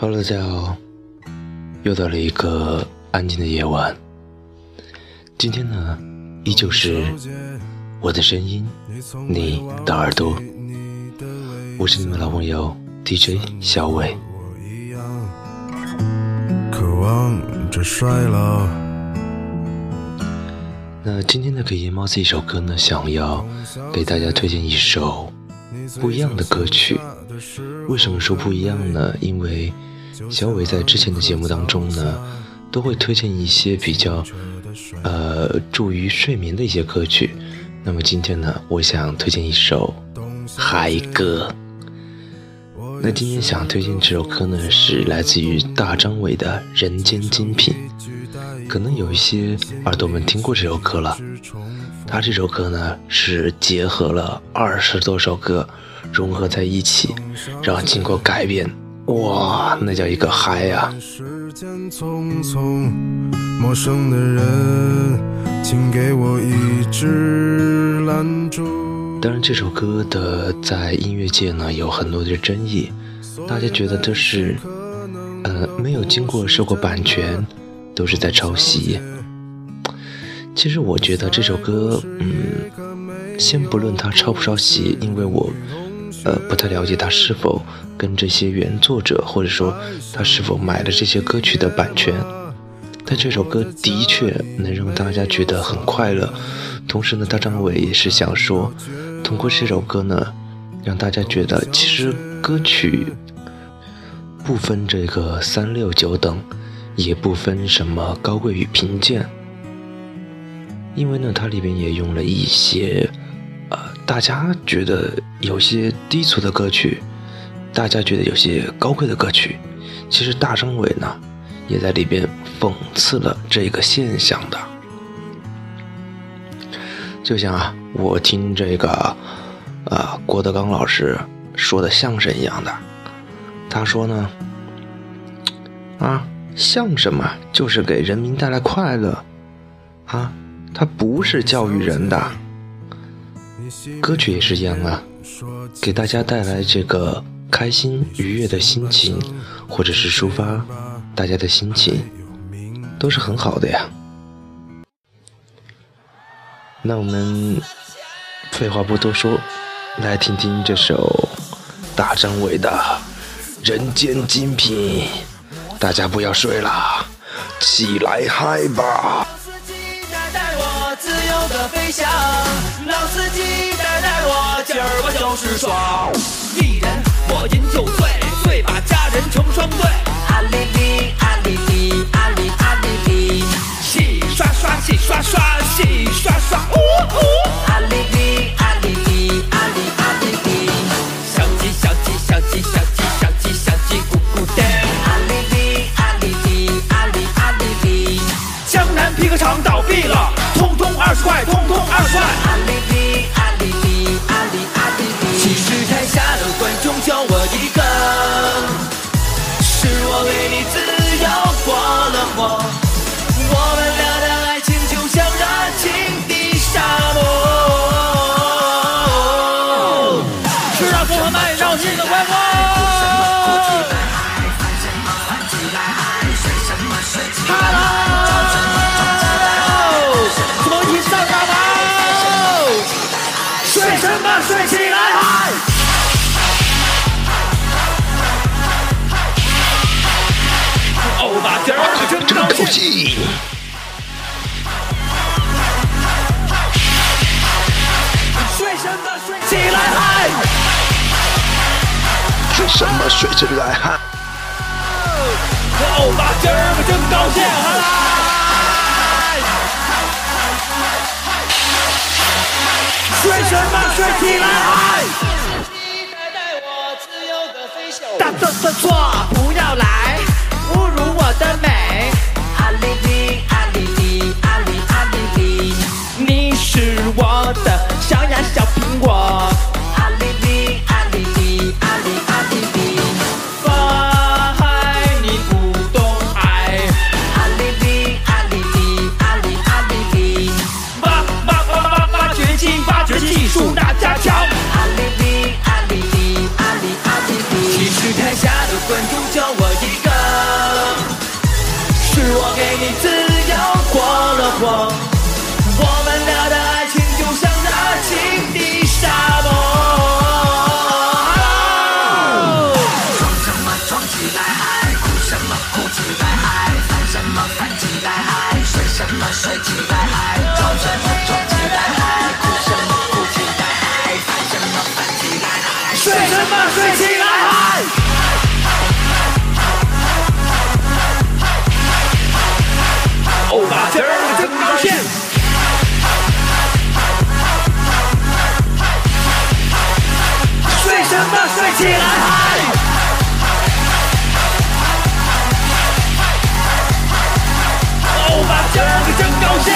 Hello，大家好，又到了一个安静的夜晚。今天呢，依旧是我的声音，你的耳朵。我是你们老朋友 DJ 小伟。渴望着衰老那今天的给夜猫子一首歌呢，想要给大家推荐一首不一样的歌曲。为什么说不一样呢？因为小伟在之前的节目当中呢，都会推荐一些比较呃助于睡眠的一些歌曲。那么今天呢，我想推荐一首嗨歌。那今天想推荐这首歌呢，是来自于大张伟的《人间精品》。可能有一些耳朵们听过这首歌了。他这首歌呢，是结合了二十多首歌融合在一起，然后经过改编，哇，那叫一个嗨呀！当然，这首歌的在音乐界呢有很多的争议，大家觉得这是，呃，没有经过受过版权，都是在抄袭。其实我觉得这首歌，嗯，先不论它抄不抄袭，因为我，呃，不太了解他是否跟这些原作者，或者说他是否买了这些歌曲的版权。但这首歌的确能让大家觉得很快乐，同时呢，大张伟也是想说，通过这首歌呢，让大家觉得其实歌曲不分这个三六九等，也不分什么高贵与贫贱。因为呢，它里边也用了一些，大家觉得有些低俗的歌曲，大家觉得有些高贵的歌曲，其实大张伟呢，也在里边讽刺了这个现象的。就像啊，我听这个，啊，郭德纲老师说的相声一样的，他说呢，啊，相声嘛，就是给人民带来快乐，啊。它不是教育人的，歌曲也是一样啊，给大家带来这个开心愉悦的心情，或者是抒发大家的心情，都是很好的呀。那我们废话不多说，来听听这首大张伟的《人间精品》，大家不要睡了，起来嗨吧！的飞翔，老司机带带我，今儿我就是爽。一人我饮酒醉，醉把佳人成双对。阿里里阿里里阿里阿里里，洗刷刷洗刷刷洗刷刷，呜呜。阿里里阿里里阿里阿里里，小鸡小鸡小鸡小鸡小鸡小鸡咕咕的。阿里里阿里里阿里阿里里，江南皮革厂倒闭了。二十块，通通二十块。睡什么睡起来嗨！睡什么睡起来嗨！欧巴今儿个真高兴哈！睡什么睡起来睡什么睡起来嗨，装什么装起来嗨，哭什么哭起来嗨，烦什么烦起来嗨，睡什么睡起来嗨。欧巴今儿个真高兴。睡什么睡起来高兴。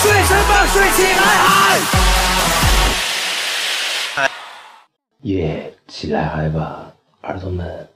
睡什么睡起来嗨。耶，起来嗨吧，儿童们。